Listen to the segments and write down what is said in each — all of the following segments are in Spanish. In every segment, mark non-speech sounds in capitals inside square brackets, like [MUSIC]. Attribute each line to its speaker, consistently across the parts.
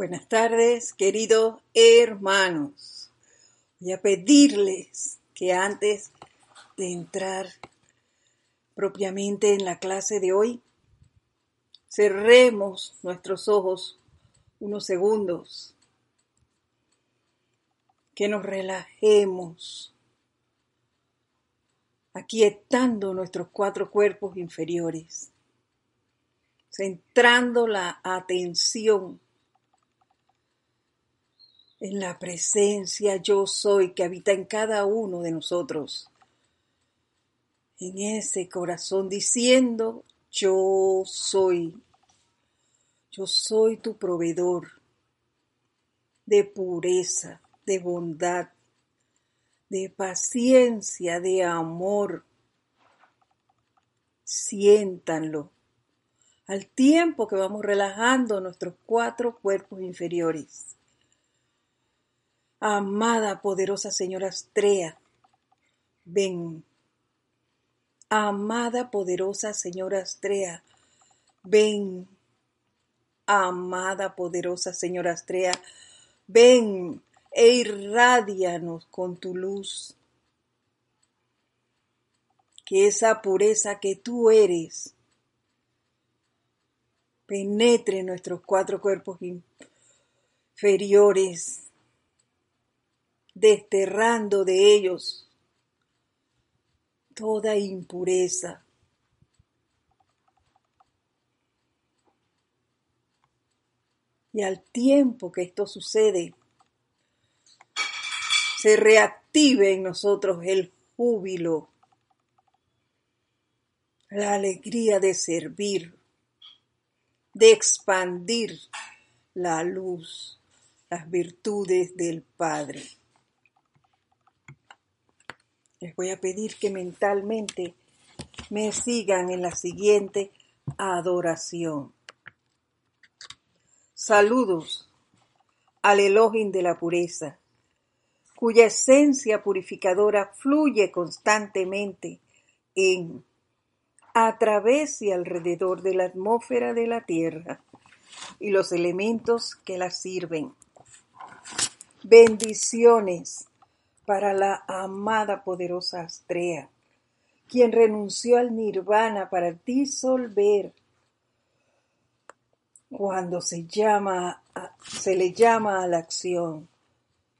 Speaker 1: Buenas tardes, queridos hermanos. Voy a pedirles que antes de entrar propiamente en la clase de hoy, cerremos nuestros ojos unos segundos, que nos relajemos, aquietando nuestros cuatro cuerpos inferiores, centrando la atención en la presencia yo soy que habita en cada uno de nosotros, en ese corazón diciendo yo soy, yo soy tu proveedor de pureza, de bondad, de paciencia, de amor. Siéntanlo al tiempo que vamos relajando nuestros cuatro cuerpos inferiores. Amada poderosa señora Astrea, ven. Amada poderosa señora Astrea, ven. Amada poderosa señora Astrea, ven e irradianos con tu luz. Que esa pureza que tú eres penetre nuestros cuatro cuerpos inferiores desterrando de ellos toda impureza. Y al tiempo que esto sucede, se reactive en nosotros el júbilo, la alegría de servir, de expandir la luz, las virtudes del Padre les voy a pedir que mentalmente me sigan en la siguiente adoración. Saludos al Elohim de la pureza, cuya esencia purificadora fluye constantemente en, a través y alrededor de la atmósfera de la Tierra y los elementos que la sirven. Bendiciones para la amada poderosa Astrea, quien renunció al nirvana para disolver cuando se llama se le llama a la acción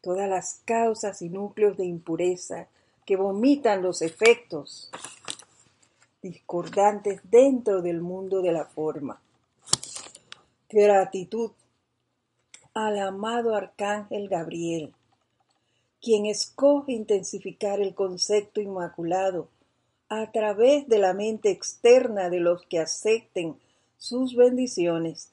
Speaker 1: todas las causas y núcleos de impureza que vomitan los efectos discordantes dentro del mundo de la forma. Gratitud al amado arcángel Gabriel, quien escoge intensificar el concepto inmaculado a través de la mente externa de los que acepten sus bendiciones.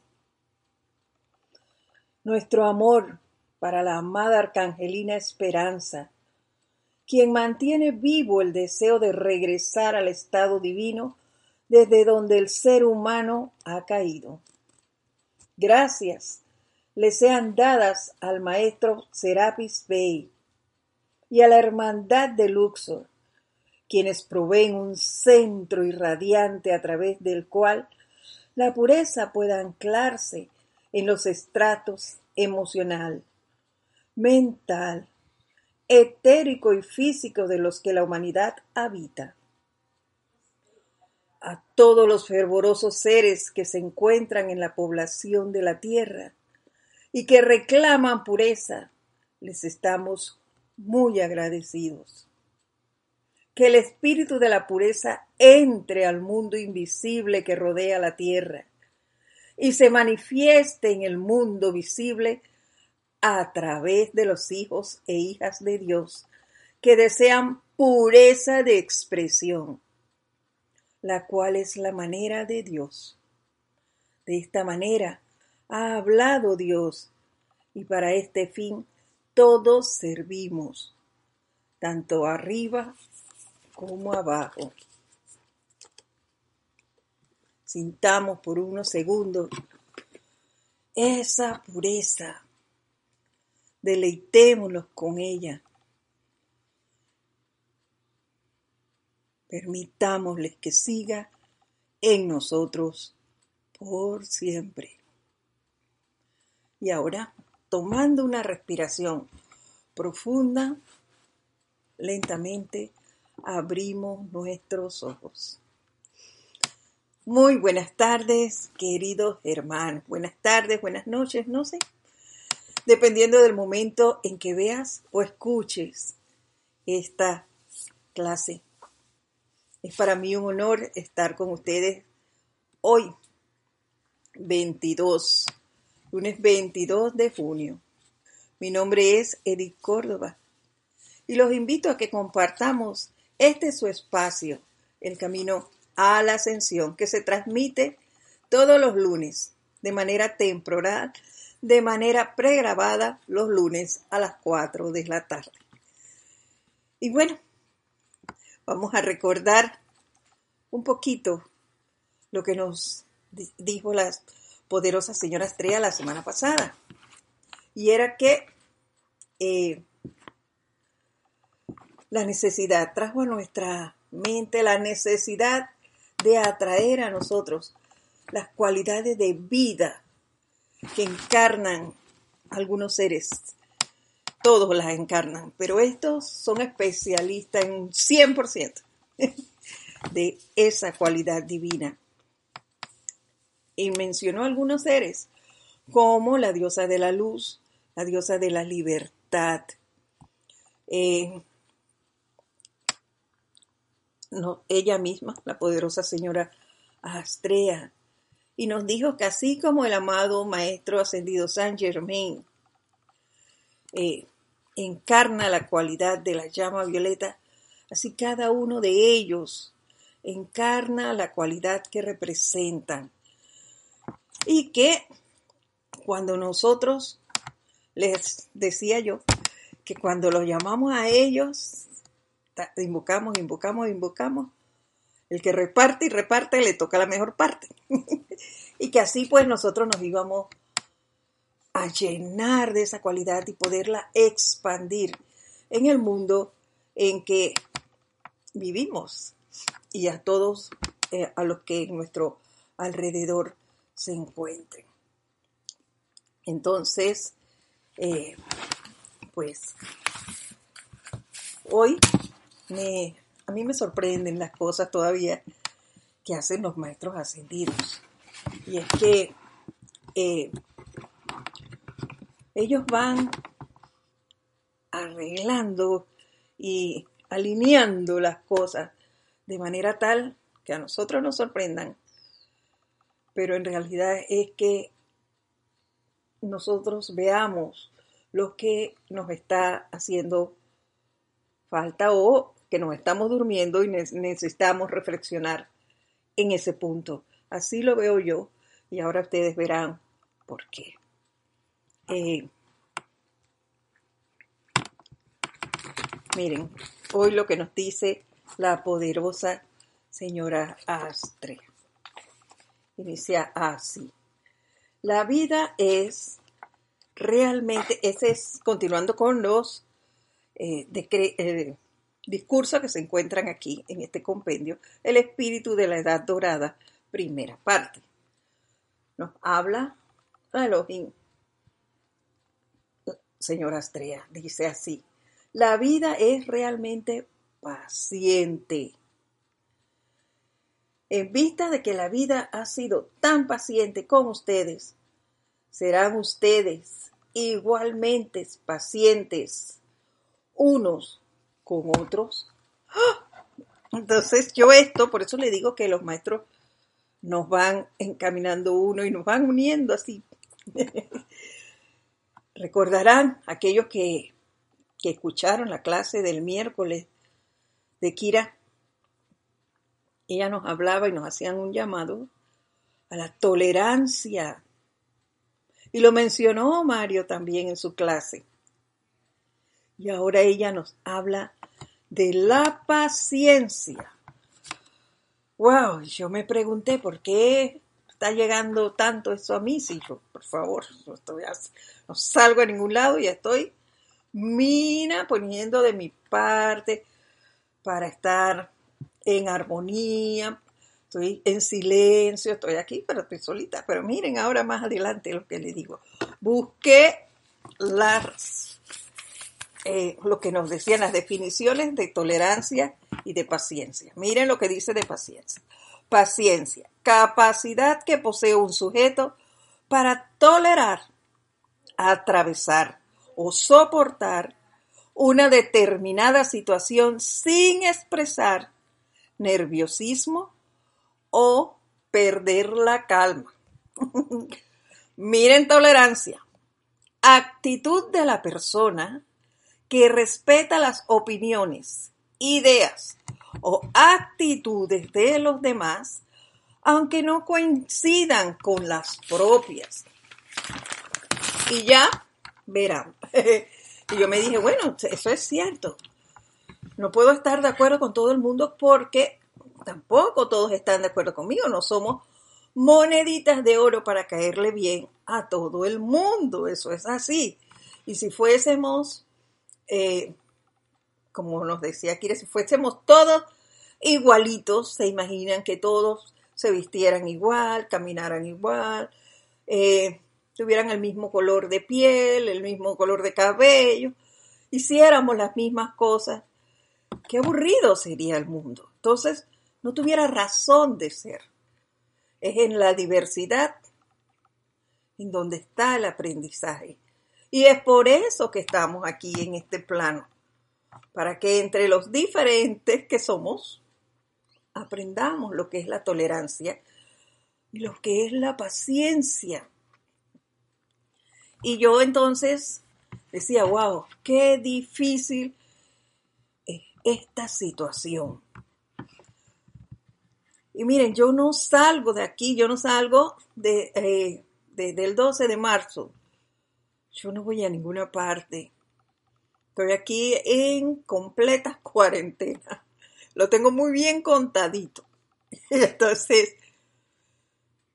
Speaker 1: Nuestro amor para la amada Arcangelina Esperanza, quien mantiene vivo el deseo de regresar al estado divino desde donde el ser humano ha caído. Gracias le sean dadas al maestro Serapis Bey, y a la Hermandad de Luxor, quienes proveen un centro irradiante a través del cual la pureza pueda anclarse en los estratos emocional, mental, etérico y físico de los que la humanidad habita. A todos los fervorosos seres que se encuentran en la población de la tierra y que reclaman pureza, les estamos muy agradecidos. Que el espíritu de la pureza entre al mundo invisible que rodea la tierra y se manifieste en el mundo visible a través de los hijos e hijas de Dios que desean pureza de expresión, la cual es la manera de Dios. De esta manera ha hablado Dios y para este fin todos servimos, tanto arriba como abajo. Sintamos por unos segundos esa pureza. Deleitémonos con ella. Permitámosles que siga en nosotros por siempre. Y ahora, tomando una respiración profunda, lentamente abrimos nuestros ojos. Muy buenas tardes, queridos hermanos. Buenas tardes, buenas noches, no sé. Dependiendo del momento en que veas o escuches esta clase. Es para mí un honor estar con ustedes hoy, 22, lunes 22 de junio. Mi nombre es Edith Córdoba y los invito a que compartamos este su espacio, el camino a la ascensión, que se transmite todos los lunes de manera temporal, de manera pregrabada los lunes a las 4 de la tarde. Y bueno, vamos a recordar un poquito lo que nos dijo la poderosa señora Estrella la semana pasada. Y era que eh, la necesidad, trajo a nuestra mente la necesidad de atraer a nosotros las cualidades de vida que encarnan algunos seres. Todos las encarnan, pero estos son especialistas en 100% [LAUGHS] de esa cualidad divina. Y mencionó algunos seres, como la diosa de la luz, la diosa de la libertad, eh, no, ella misma, la poderosa señora Astrea, y nos dijo que así como el amado Maestro Ascendido San Germain eh, encarna la cualidad de la llama violeta, así cada uno de ellos encarna la cualidad que representan. Y que cuando nosotros, les decía yo, que cuando los llamamos a ellos, invocamos, invocamos, invocamos. El que reparte y reparte le toca la mejor parte. [LAUGHS] y que así pues nosotros nos íbamos a llenar de esa cualidad y poderla expandir en el mundo en que vivimos y a todos eh, a los que en nuestro alrededor se encuentren. Entonces, eh, pues hoy a mí me sorprenden las cosas todavía que hacen los maestros ascendidos. Y es que eh, ellos van arreglando y alineando las cosas de manera tal que a nosotros nos sorprendan, pero en realidad es que nosotros veamos lo que nos está haciendo falta o que nos estamos durmiendo y necesitamos reflexionar en ese punto. Así lo veo yo y ahora ustedes verán por qué. Eh, miren, hoy lo que nos dice la poderosa señora Astre. Inicia así. La vida es realmente, ese es, continuando con los eh, eh discursos que se encuentran aquí en este compendio, el espíritu de la edad dorada, primera parte. Nos habla Elohim. Señora Astrea, dice así, la vida es realmente paciente. En vista de que la vida ha sido tan paciente con ustedes, serán ustedes igualmente pacientes unos con otros. Entonces yo esto, por eso le digo que los maestros nos van encaminando uno y nos van uniendo así. [LAUGHS] Recordarán aquellos que, que escucharon la clase del miércoles de Kira. Ella nos hablaba y nos hacían un llamado a la tolerancia. Y lo mencionó Mario también en su clase. Y ahora ella nos habla de la paciencia. Wow, yo me pregunté por qué está llegando tanto eso a mí, si yo, por favor, no, estoy, no salgo a ningún lado y estoy mina poniendo de mi parte para estar en armonía, estoy en silencio, estoy aquí, pero estoy solita. Pero miren ahora más adelante lo que le digo. busqué las, eh, lo que nos decían las definiciones de tolerancia y de paciencia. Miren lo que dice de paciencia. Paciencia, capacidad que posee un sujeto para tolerar, atravesar o soportar una determinada situación sin expresar nerviosismo o perder la calma. [LAUGHS] Miren tolerancia. Actitud de la persona que respeta las opiniones, ideas o actitudes de los demás, aunque no coincidan con las propias. Y ya verán. [LAUGHS] y yo me dije, bueno, eso es cierto. No puedo estar de acuerdo con todo el mundo porque tampoco todos están de acuerdo conmigo. No somos moneditas de oro para caerle bien a todo el mundo. Eso es así. Y si fuésemos, eh, como nos decía Kira, si fuésemos todos igualitos, se imaginan que todos se vistieran igual, caminaran igual, eh, tuvieran el mismo color de piel, el mismo color de cabello, hiciéramos las mismas cosas, qué aburrido sería el mundo. Entonces, no tuviera razón de ser es en la diversidad en donde está el aprendizaje. Y es por eso que estamos aquí en este plano, para que entre los diferentes que somos, aprendamos lo que es la tolerancia y lo que es la paciencia. Y yo entonces decía, wow, qué difícil esta situación. Y miren, yo no salgo de aquí, yo no salgo de, eh, del 12 de marzo. Yo no voy a ninguna parte. Estoy aquí en completa [LAUGHS] cuarentena. Lo tengo muy bien contadito. [LAUGHS] Entonces,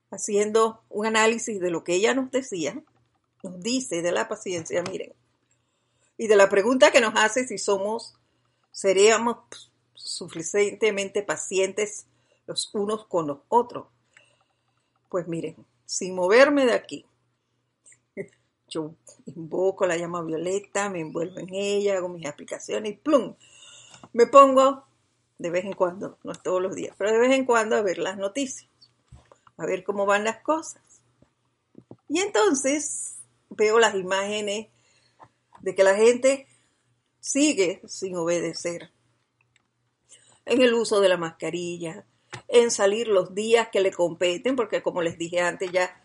Speaker 1: haciendo un análisis de lo que ella nos decía, nos dice de la paciencia, miren, y de la pregunta que nos hace si somos, seríamos suficientemente pacientes los unos con los otros. Pues miren, sin moverme de aquí, [LAUGHS] yo invoco la llama violeta, me envuelvo en ella, hago mis aplicaciones y plum, me pongo de vez en cuando, no es todos los días, pero de vez en cuando a ver las noticias, a ver cómo van las cosas. Y entonces veo las imágenes de que la gente sigue sin obedecer. En el uso de la mascarilla, en salir los días que le competen, porque como les dije antes ya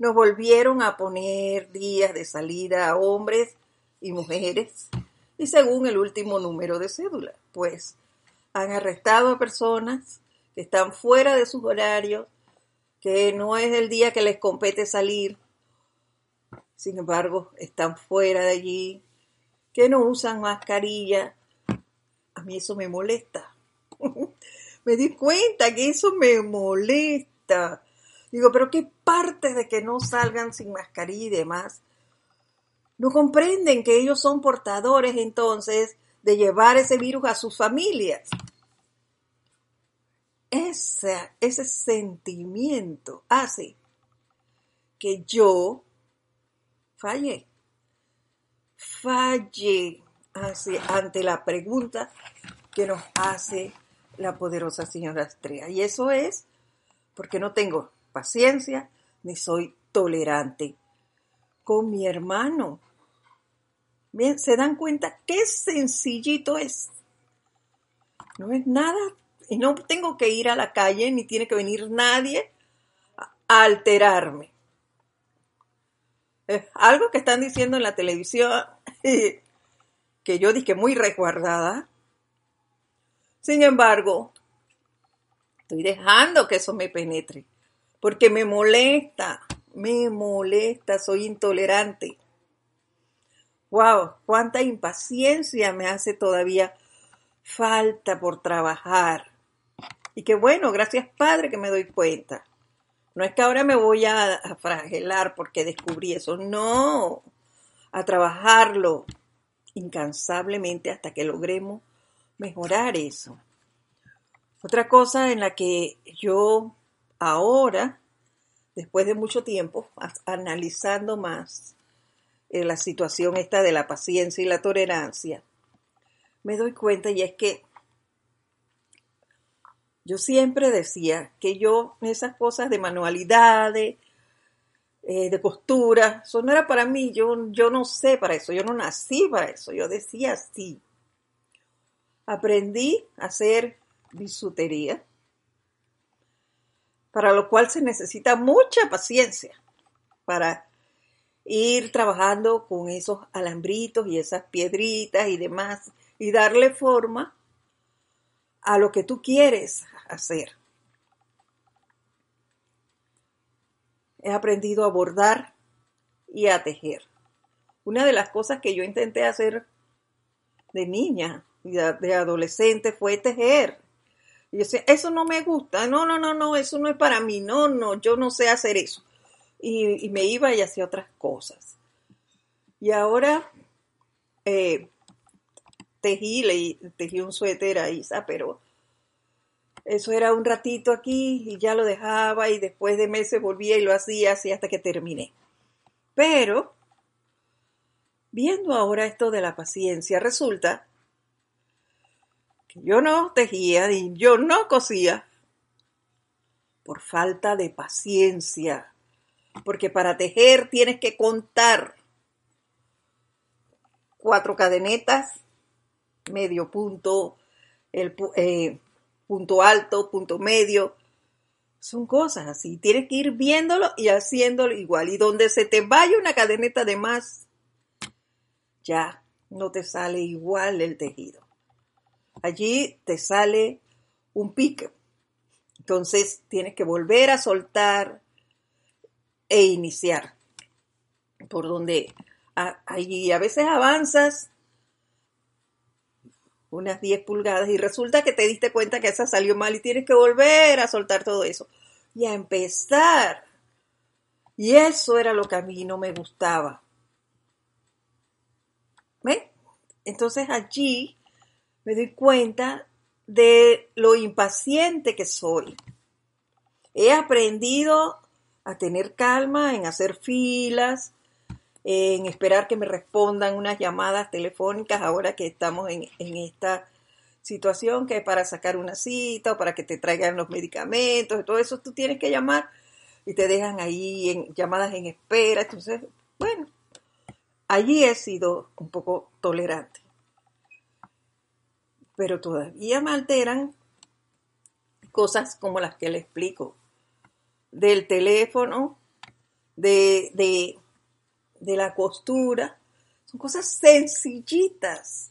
Speaker 1: nos volvieron a poner días de salida a hombres y mujeres, y según el último número de cédula, pues han arrestado a personas que están fuera de sus horarios, que no es el día que les compete salir, sin embargo, están fuera de allí, que no usan mascarilla. A mí eso me molesta. [LAUGHS] me di cuenta que eso me molesta. Digo, pero qué parte de que no salgan sin mascarilla y demás. No comprenden que ellos son portadores entonces de llevar ese virus a sus familias. Ese, ese sentimiento hace que yo falle, falle ante la pregunta que nos hace la poderosa señora Estrella. Y eso es porque no tengo paciencia ni soy tolerante con mi hermano. Bien, se dan cuenta qué sencillito es. No es nada y no tengo que ir a la calle ni tiene que venir nadie a alterarme. [LAUGHS] Algo que están diciendo en la televisión que yo dije muy resguardada sin embargo, estoy dejando que eso me penetre, porque me molesta, me molesta, soy intolerante. Wow, cuánta impaciencia me hace todavía falta por trabajar. Y qué bueno, gracias Padre que me doy cuenta. No es que ahora me voy a, a fragelar porque descubrí eso, no, a trabajarlo incansablemente hasta que logremos mejorar eso. Otra cosa en la que yo ahora, después de mucho tiempo, analizando más eh, la situación esta de la paciencia y la tolerancia, me doy cuenta y es que yo siempre decía que yo esas cosas de manualidades, eh, de costura, eso no era para mí, yo, yo no sé para eso, yo no nací para eso, yo decía sí. Aprendí a hacer bisutería, para lo cual se necesita mucha paciencia para ir trabajando con esos alambritos y esas piedritas y demás y darle forma a lo que tú quieres hacer. He aprendido a bordar y a tejer. Una de las cosas que yo intenté hacer de niña y de adolescente fue tejer. Y yo decía, eso no me gusta, no, no, no, no, eso no es para mí, no, no, yo no sé hacer eso. Y, me iba y hacía otras cosas. Y ahora eh, tejí, le, tejí un suéter a Isa, pero eso era un ratito aquí y ya lo dejaba y después de meses volvía y lo hacía así hasta que terminé. Pero, viendo ahora esto de la paciencia, resulta que yo no tejía y yo no cosía por falta de paciencia. Porque para tejer tienes que contar cuatro cadenetas, medio punto, el eh, punto alto, punto medio. Son cosas así. Tienes que ir viéndolo y haciéndolo igual. Y donde se te vaya una cadeneta de más, ya no te sale igual el tejido. Allí te sale un pique. Entonces tienes que volver a soltar e iniciar por donde allí a veces avanzas unas 10 pulgadas y resulta que te diste cuenta que esa salió mal y tienes que volver a soltar todo eso y a empezar. Y eso era lo que a mí no me gustaba. ¿Ven? Entonces allí me doy cuenta de lo impaciente que soy. He aprendido a tener calma, en hacer filas, en esperar que me respondan unas llamadas telefónicas ahora que estamos en, esta situación que es para sacar una cita o para que te traigan los medicamentos y todo eso tú tienes que llamar y te dejan ahí en llamadas en espera. Entonces, bueno, allí he sido un poco tolerante. Pero todavía me alteran cosas como las que le explico. Del teléfono, de, de de la costura. Son cosas sencillitas.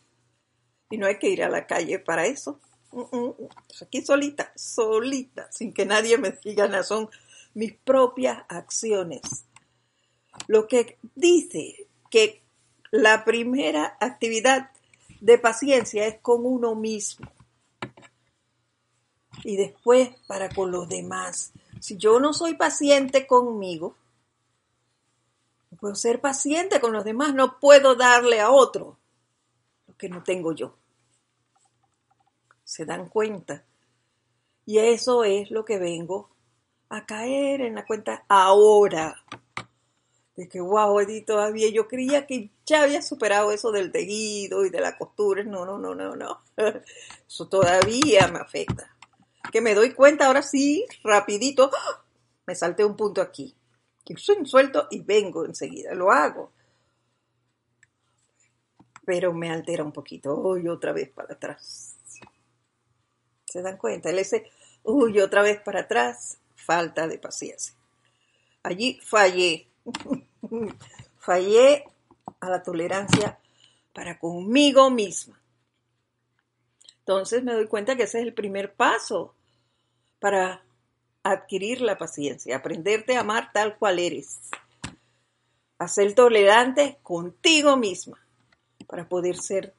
Speaker 1: Y no hay que ir a la calle para eso. Mm, mm, mm. Aquí solita, solita, sin que nadie me diga nada. Son mis propias acciones. Lo que dice que la primera actividad de paciencia es con uno mismo. Y después para con los demás. Si yo no soy paciente conmigo, puedo ser paciente con los demás, no puedo darle a otro lo que no tengo yo. ¿Se dan cuenta? Y eso es lo que vengo a caer en la cuenta ahora. De que, wow, Edith, todavía yo creía que ya había superado eso del tejido y de la costura. No, no, no, no, no. [LAUGHS] Eso todavía me afecta. Que me doy cuenta ahora sí, rapidito, ¡ah! me salté un punto aquí suelto y vengo enseguida, lo hago. Pero me altera un poquito, uy, otra vez para atrás. ¿Se dan cuenta? El ese, uy, otra vez para atrás, falta de paciencia. Allí fallé, [LAUGHS] fallé a la tolerancia para conmigo misma. Entonces me doy cuenta que ese es el primer paso para adquirir la paciencia, aprenderte a amar tal cual eres, a ser tolerante contigo misma para poder ser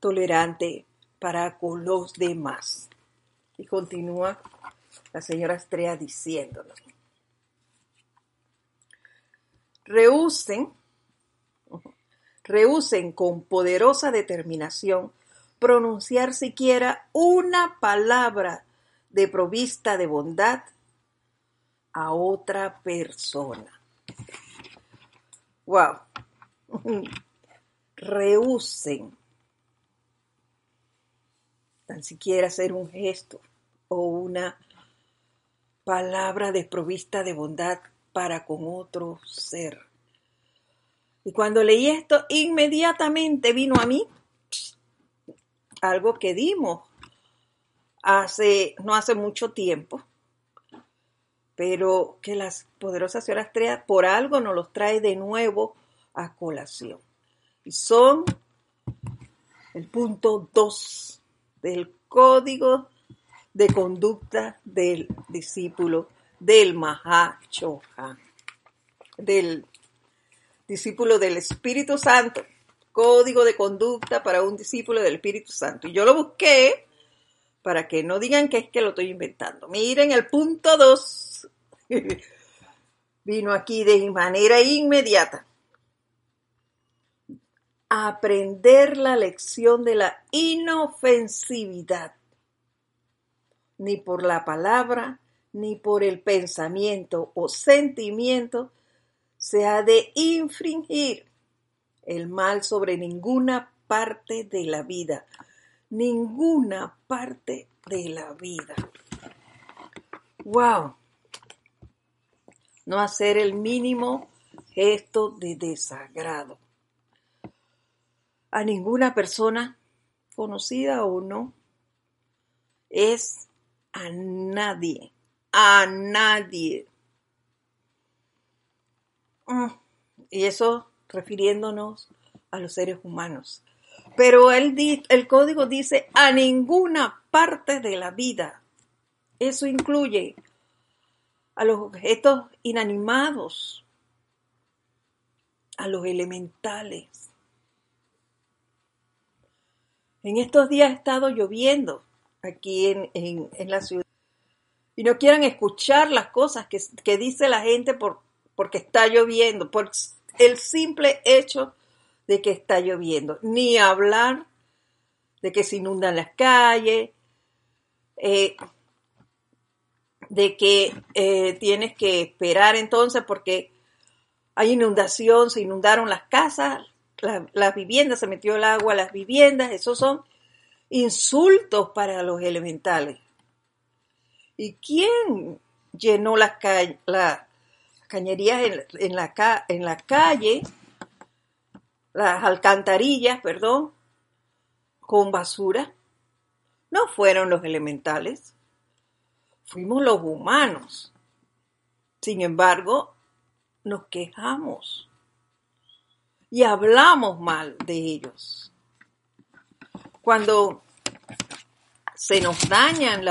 Speaker 1: tolerante para con los demás. Y continúa la señora Estrella diciéndonos. Rehúsen, rehúsen con poderosa determinación pronunciar siquiera una palabra de provista de bondad a otra persona. Wow. [LAUGHS] Rehúsen tan siquiera hacer un gesto o una palabra desprovista de bondad para con otro ser. Y cuando leí esto, inmediatamente vino a mí algo que dimos hace, no hace mucho tiempo, pero que las poderosas señoras estrellas por algo nos los trae de nuevo a colación. Y son el punto 2 del código de conducta del discípulo del Mahachohan, del discípulo del Espíritu Santo, código de conducta para un discípulo del Espíritu Santo. Y yo lo busqué para que no digan que es que lo estoy inventando. Miren el punto 2. [LAUGHS] Vino aquí de manera inmediata. Aprender la lección de la inofensividad. Ni por la palabra, ni por el pensamiento o sentimiento se ha de infringir el mal sobre ninguna parte de la vida, ninguna parte de la vida. ¡Wow! No hacer el mínimo gesto de desagrado a ninguna persona, conocida o no, es a nadie a nadie. Mm, y eso refiriéndonos a los seres humanos. Pero el, el código dice a ninguna parte de la vida. Eso incluye a los objetos inanimados, a los elementales. En estos días ha estado lloviendo aquí en, en la ciudad y no quieran escuchar las cosas que, dice la gente por, porque está lloviendo, por el simple hecho de que está lloviendo, ni hablar de que se inundan las calles, eh, de que eh, tienes que esperar entonces porque hay inundación, se inundaron las casas, las viviendas, se metió el agua las viviendas, esos son insultos para los elementales. ¿Y quién llenó las, cañerías en, la, en la calle, las alcantarillas, perdón, con basura? No fueron los elementales, fuimos los humanos. Sin embargo, nos quejamos y hablamos mal de ellos. Cuando se nos dañan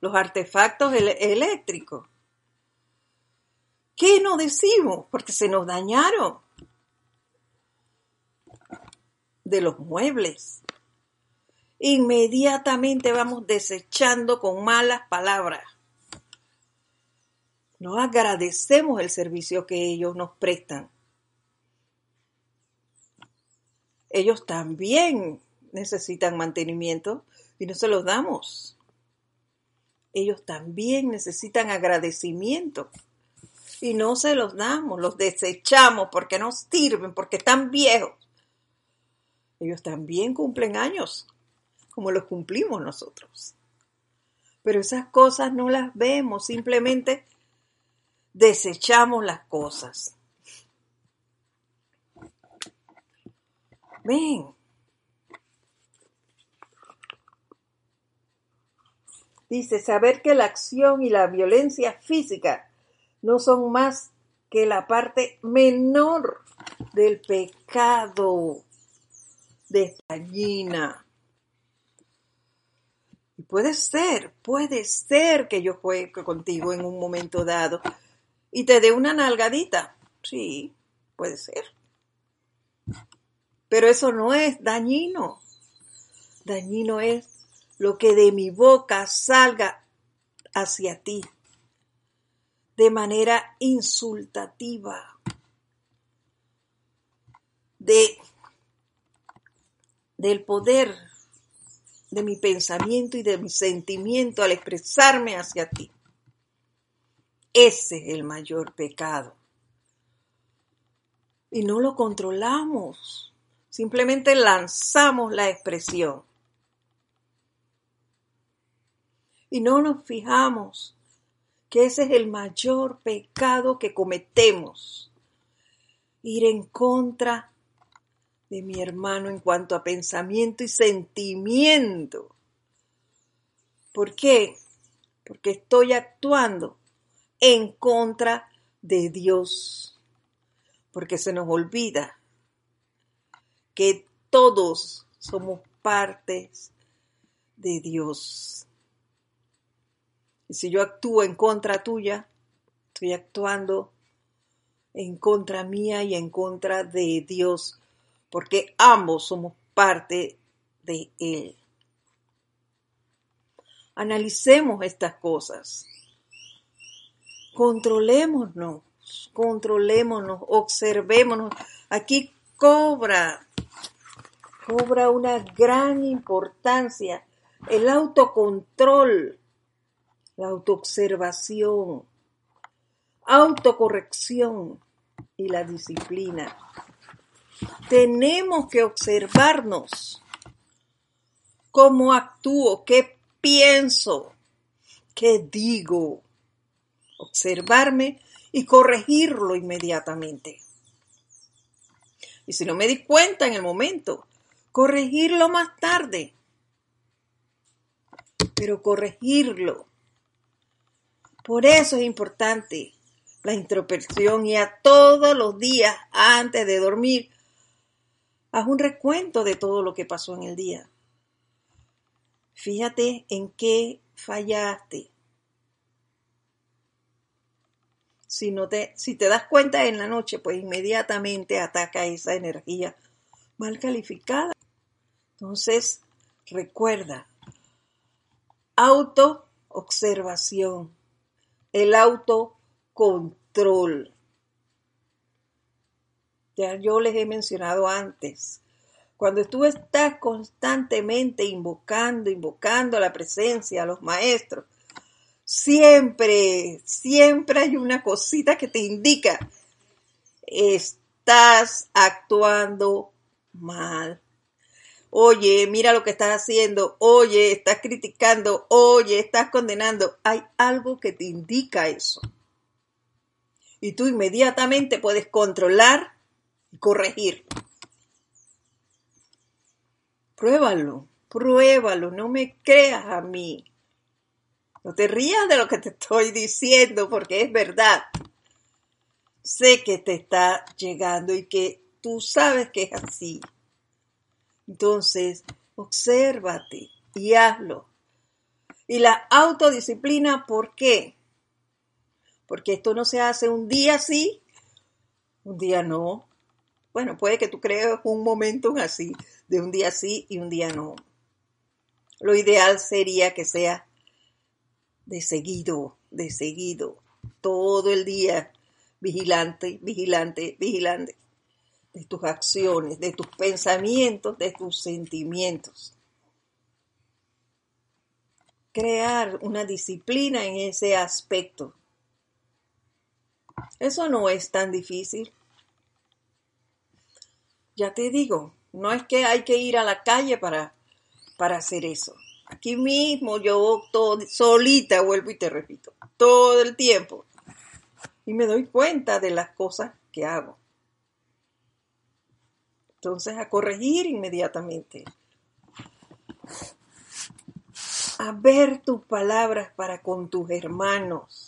Speaker 1: los artefactos eléctricos. ¿Qué no decimos? Porque se nos dañaron. De los muebles. Inmediatamente vamos desechando con malas palabras. No agradecemos el servicio que ellos nos prestan. Ellos también necesitan mantenimiento y no se los damos ellos también necesitan agradecimiento. Y no se los damos, los desechamos porque no sirven, porque están viejos. Ellos también cumplen años, como los cumplimos nosotros. Pero esas cosas no las vemos, simplemente desechamos las cosas. Ven, Dice, saber que la acción y la violencia física no son más que la parte menor del pecado de gallina. Puede ser, puede ser que yo juegue contigo en un momento dado y te dé una nalgadita. Sí, puede ser. Pero eso no es dañino. Dañino es lo que de mi boca salga hacia ti de manera insultativa, de, del poder de mi pensamiento y de mi sentimiento al expresarme hacia ti. ese es el mayor pecado. Y no lo controlamos, simplemente lanzamos la expresión. Y no nos fijamos que ese es el mayor pecado que cometemos. Ir en contra de mi hermano en cuanto a pensamiento y sentimiento. ¿Por qué? Porque estoy actuando en contra de Dios. Porque se nos olvida que todos somos partes de Dios. Y si yo actúo en contra tuya, estoy actuando en contra mía y en contra de Dios, porque ambos somos parte de Él. Analicemos estas cosas. Controlémonos, controlémonos, observémonos. Aquí cobra, cobra una gran importancia el autocontrol, la autoobservación, autocorrección y la disciplina. Tenemos que observarnos cómo actúo, qué pienso, qué digo, observarme y corregirlo inmediatamente. Y si no me di cuenta en el momento, corregirlo más tarde. Pero corregirlo. Por eso es importante la introspección y a todos los días antes de dormir, haz un recuento de todo lo que pasó en el día. Fíjate en qué fallaste. Si, no te, si te das cuenta en la noche, pues inmediatamente ataca esa energía mal calificada. Entonces, recuerda, auto-observación, el autocontrol. Ya yo les he mencionado antes, cuando tú estás constantemente invocando, invocando la presencia, a los maestros, siempre, siempre hay una cosita que te indica, estás actuando mal. Oye, mira lo que estás haciendo. Oye, estás criticando. Oye, estás condenando. Hay algo que te indica eso. Y tú inmediatamente puedes controlar corregir. Pruébalo, pruébalo, no me creas a mí. No te rías de lo que te estoy diciendo porque es verdad. Sé que te está llegando y que tú sabes que es así. Entonces, obsérvate y hazlo. Y la autodisciplina, ¿por qué? Porque esto no se hace un día sí, un día no. Bueno, puede que tú crees un momento así, de un día sí y un día no. Lo ideal sería que sea de seguido, de seguido, todo el día, vigilante, vigilante, vigilante, de tus acciones, de tus pensamientos, de tus sentimientos. Crear una disciplina en ese aspecto. Eso no es tan difícil. Ya te digo, no es que hay que ir a la calle para, para hacer eso. Aquí mismo yo todo, solita vuelvo y te repito, todo el tiempo. Y me doy cuenta de las cosas que hago. Entonces a corregir inmediatamente. A ver tus palabras para con tus hermanos.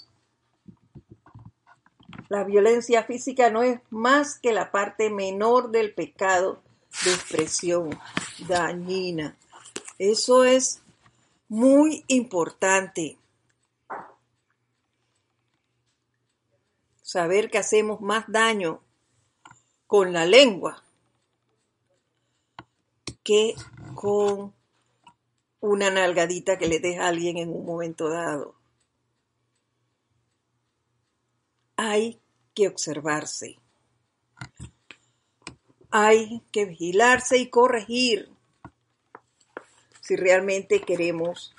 Speaker 1: La violencia física no es más que la parte menor del pecado de expresión dañina. Eso es muy importante. Saber que hacemos más daño con la lengua que con una nalgadita que le deja a alguien en un momento dado. Hay que observarse. Hay que vigilarse y corregir si realmente queremos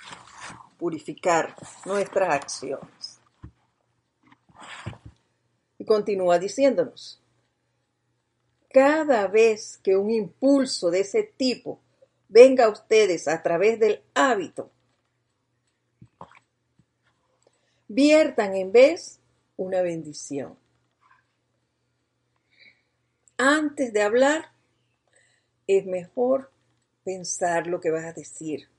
Speaker 1: purificar nuestras acciones. continúa diciéndonos, cada vez que un impulso de ese tipo venga a ustedes a través del hábito, viertan en vez una bendición. Antes de hablar, es mejor pensar lo que vas a decir.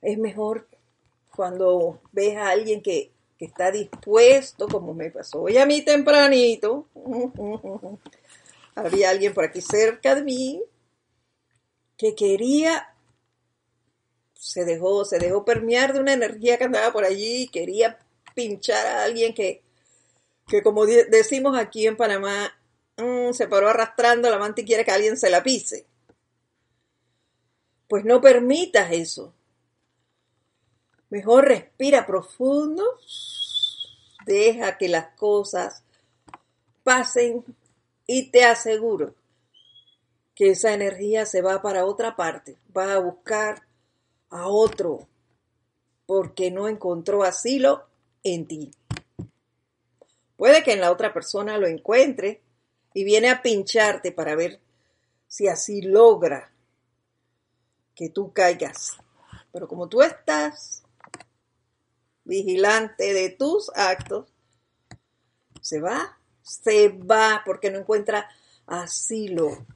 Speaker 1: Es mejor cuando ves a alguien que, está dispuesto, como me pasó hoy a mí tempranito, [LAUGHS] había alguien por aquí cerca de mí que quería, se dejó, se dejó permear de una energía que andaba por allí, quería pinchar a alguien que, que como decimos aquí en Panamá, mm, se paró arrastrando la manta y quiere que alguien se la pise. Pues no permitas eso. Mejor respira profundo, deja que las cosas pasen y te aseguro que esa energía se va para otra parte, va a buscar a otro porque no encontró asilo en ti. Puede que en la otra persona lo encuentre y viene a pincharte para ver si así logra que tú caigas. Pero como tú estás vigilante de tus actos, se va, se va porque no encuentra asilo.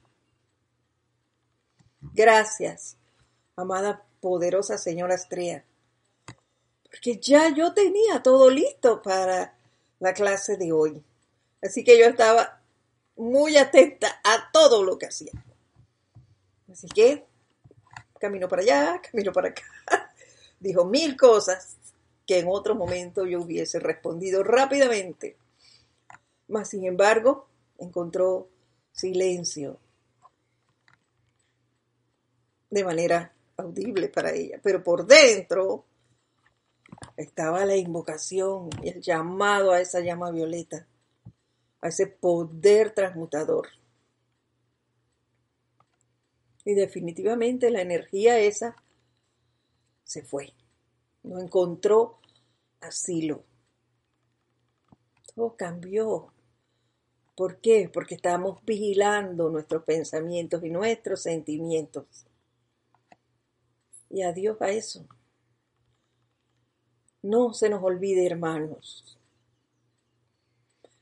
Speaker 1: Gracias, amada poderosa señora Estrella, porque ya yo tenía todo listo para la clase de hoy. Así que yo estaba muy atenta a todo lo que hacía. Así que camino para allá, camino para acá. [LAUGHS] Dijo mil cosas que en otro momento yo hubiese respondido rápidamente. Mas, sin embargo, encontró silencio de manera audible para ella, pero por dentro estaba la invocación y el llamado a esa llama violeta, a ese poder transmutador. Y definitivamente la energía esa se fue no encontró asilo. Todo cambió. ¿Por qué? Porque estamos vigilando nuestros pensamientos y nuestros sentimientos. Y adiós a eso. No se nos olvide, hermanos.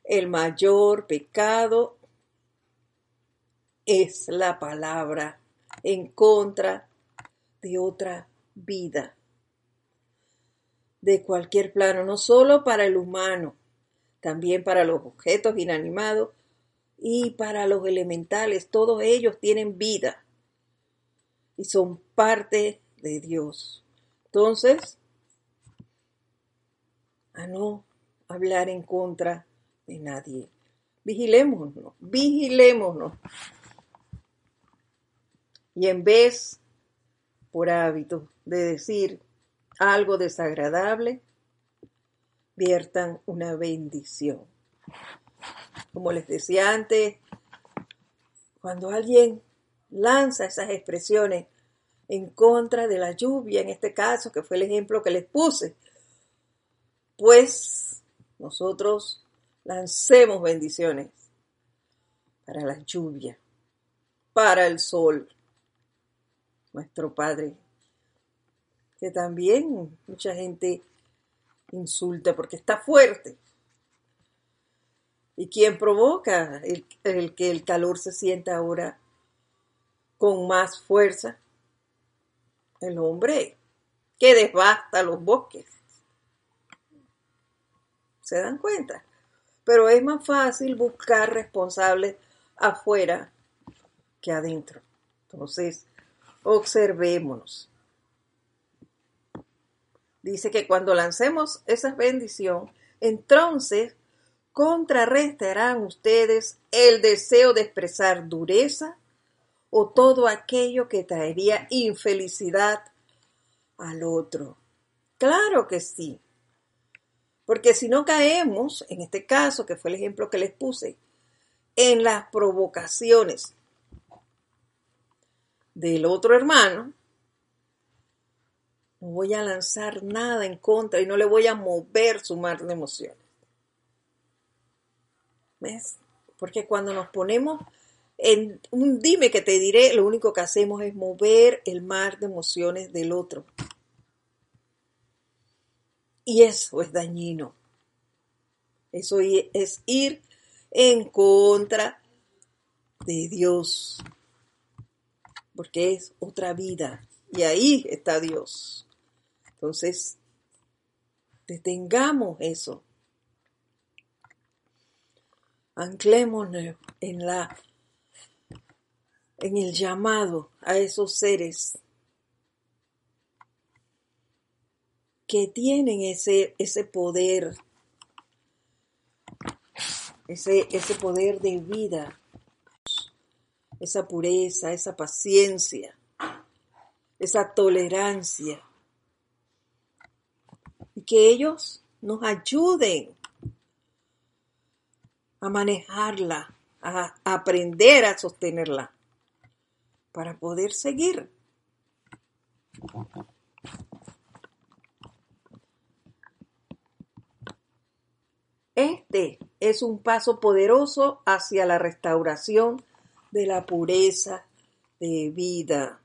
Speaker 1: El mayor pecado es la palabra en contra de otra vida de cualquier plano, no solo para el humano, también para los objetos inanimados y para los elementales. Todos ellos tienen vida y son parte de Dios. Entonces, a no hablar en contra de nadie. Vigilémonos, vigilémonos. Y en vez, por hábito, de decir, algo desagradable, viertan una bendición. Como les decía antes, cuando alguien lanza esas expresiones en contra de la lluvia, en este caso, que fue el ejemplo que les puse, pues nosotros lancemos bendiciones para la lluvia, para el sol, nuestro Padre que también mucha gente insulta porque está fuerte. ¿Y quién provoca el, el, que el calor se sienta ahora con más fuerza? El hombre que devasta los bosques. ¿Se dan cuenta? Pero es más fácil buscar responsables afuera que adentro. Entonces, observémonos. Dice que cuando lancemos esa bendición, entonces contrarrestarán ustedes el deseo de expresar dureza o todo aquello que traería infelicidad al otro. Claro que sí. Porque si no caemos, en este caso, que fue el ejemplo que les puse, en las provocaciones del otro hermano, No voy a lanzar nada en contra y no le voy a mover su mar de emociones. ¿Ves? Porque cuando nos ponemos en un dime que te diré, lo único que hacemos es mover el mar de emociones del otro. Y eso es dañino. Eso es ir en contra de Dios. Porque es otra vida. Y ahí está Dios. Entonces, detengamos eso. Anclémonos en la en el llamado a esos seres que tienen ese, ese poder ese, ese poder de vida, esa pureza, esa paciencia, esa tolerancia. Y que ellos nos ayuden a manejarla, a aprender a sostenerla, para poder seguir. Este es un paso poderoso hacia la restauración de la pureza de vida.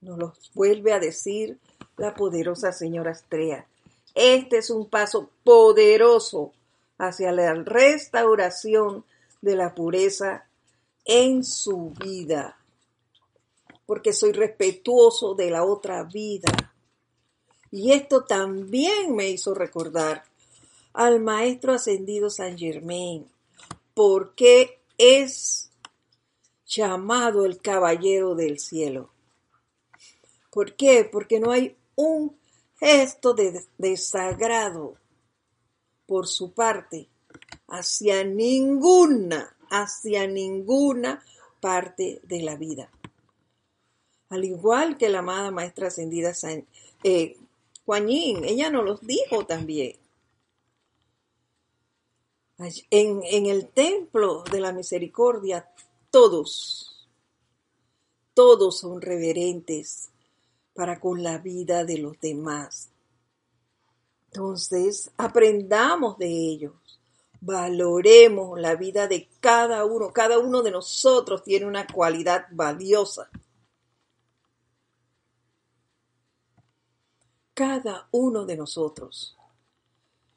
Speaker 1: Nos lo vuelve a decir la poderosa señora Estrella. Este es un paso poderoso hacia la restauración de la pureza en su vida, porque soy respetuoso de la otra vida. Y esto también me hizo recordar al Maestro Ascendido San Germain, porque es llamado el Caballero del Cielo. ¿Por qué? Porque no hay un gesto de desagrado por su parte hacia ninguna, hacia ninguna parte de la vida. Al igual que la amada Maestra Ascendida San, eh, ella nos los dijo también. En, en el templo de la misericordia, todos, todos son reverentes para con la vida de los demás. Entonces, aprendamos de ellos, valoremos la vida de cada uno. Cada uno de nosotros tiene una cualidad valiosa. Cada uno de nosotros.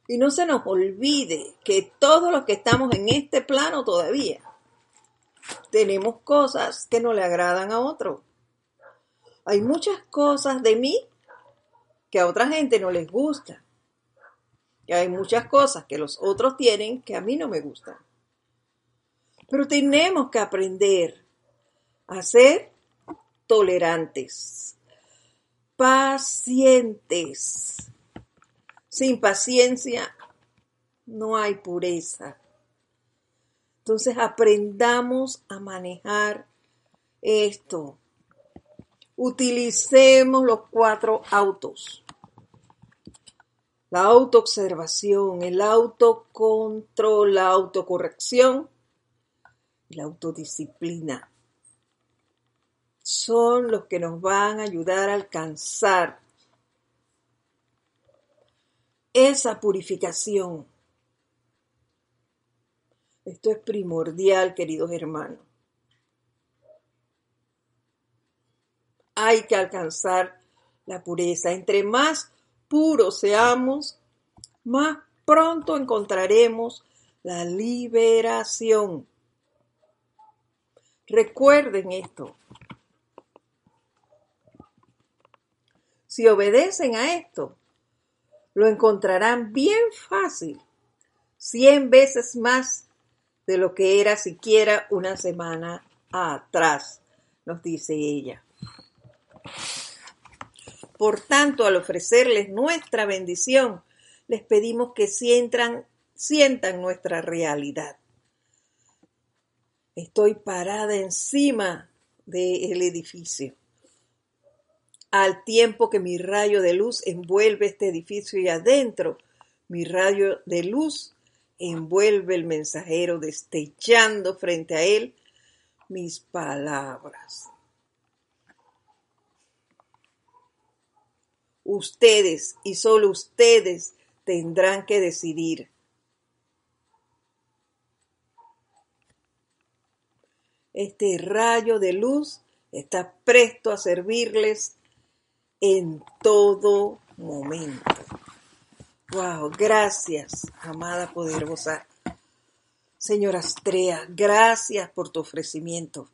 Speaker 1: Y no se nos olvide que todos los que estamos en este plano todavía tenemos cosas que no le agradan a otro. Hay muchas cosas de mí que a otra gente no les gusta. Y hay muchas cosas que los otros tienen que a mí no me gustan. Pero tenemos que aprender a ser tolerantes, pacientes sin paciencia no hay pureza. Entonces aprendamos a manejar esto. Utilicemos los cuatro autos. La autoobservación, el autocontrol, la autocorrección y la autodisciplina. Son los que nos van a ayudar a alcanzar esa purificación. Esto es primordial, queridos hermanos. Hay que alcanzar la pureza. Entre más puros seamos, más pronto encontraremos la liberación. Recuerden esto. Si obedecen a esto, lo encontrarán bien fácil, cien veces más de lo que era siquiera una semana atrás, nos dice ella. Por tanto, al ofrecerles nuestra bendición, les pedimos que sientan, sientan nuestra realidad. Estoy parada encima del edificio al tiempo que mi rayo de luz envuelve este edificio y adentro mi rayo de luz envuelve el mensajero destellando frente a él mis palabras. Ustedes y solo ustedes tendrán que decidir. Este rayo de luz está presto a servirles en todo momento. Wow, gracias, amada poderosa Señora Astrea, gracias por tu ofrecimiento.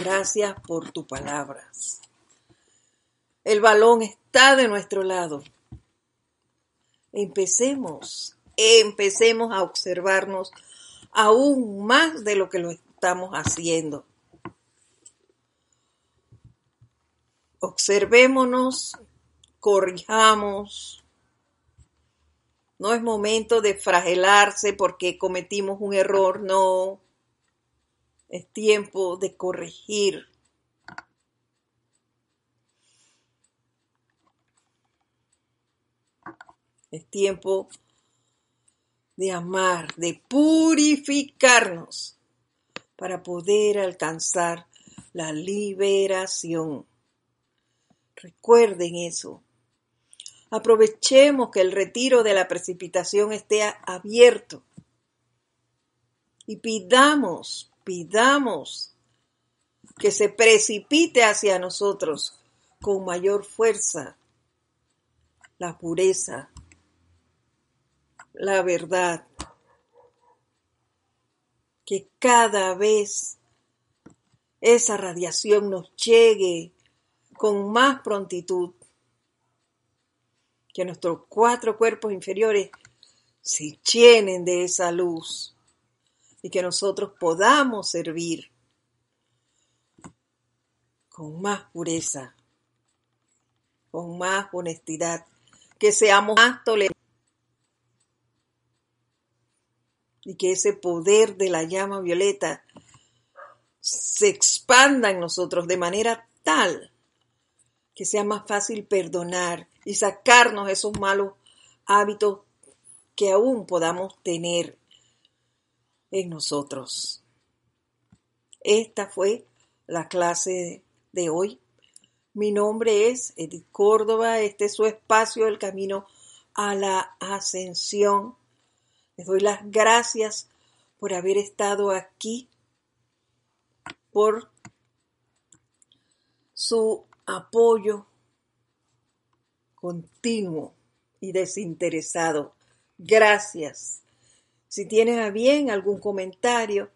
Speaker 1: Gracias por tus palabras. El balón está de nuestro lado. Empecemos, empecemos a observarnos aún más de lo que lo estamos haciendo. Observémonos, corrijamos. No es momento de fragelarse porque cometimos un error, no. Es tiempo de corregir. Es tiempo de amar, de purificarnos para poder alcanzar la liberación. Recuerden eso. Aprovechemos que el retiro de la precipitación esté abierto y pidamos, pidamos que se precipite hacia nosotros con mayor fuerza la pureza, la verdad, que cada vez esa radiación nos llegue con más prontitud, que nuestros cuatro cuerpos inferiores se llenen de esa luz y que nosotros podamos servir con más pureza, con más honestidad, que seamos más tolerantes y que ese poder de la llama violeta se expanda en nosotros de manera tal que sea más fácil perdonar y sacarnos esos malos hábitos que aún podamos tener en nosotros. Esta fue la clase de hoy. Mi nombre es Edith Córdoba. Este es su espacio, el camino a la ascensión. Les doy las gracias por haber estado aquí, por su apoyo continuo y desinteresado. Gracias. Si tienen a bien algún comentario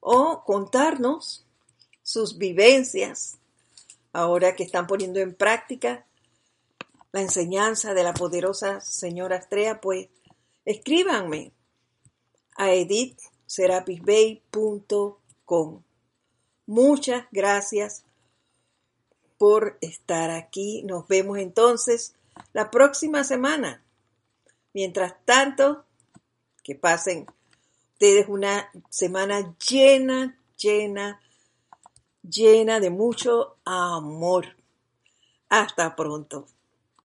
Speaker 1: o contarnos sus vivencias ahora que están poniendo en práctica la enseñanza de la poderosa señora Astrea, pues escríbanme a edithserapisbay.com. Muchas gracias por estar aquí. Nos vemos entonces la próxima semana. Mientras tanto, que pasen ustedes una semana llena, llena, llena de mucho amor. Hasta pronto.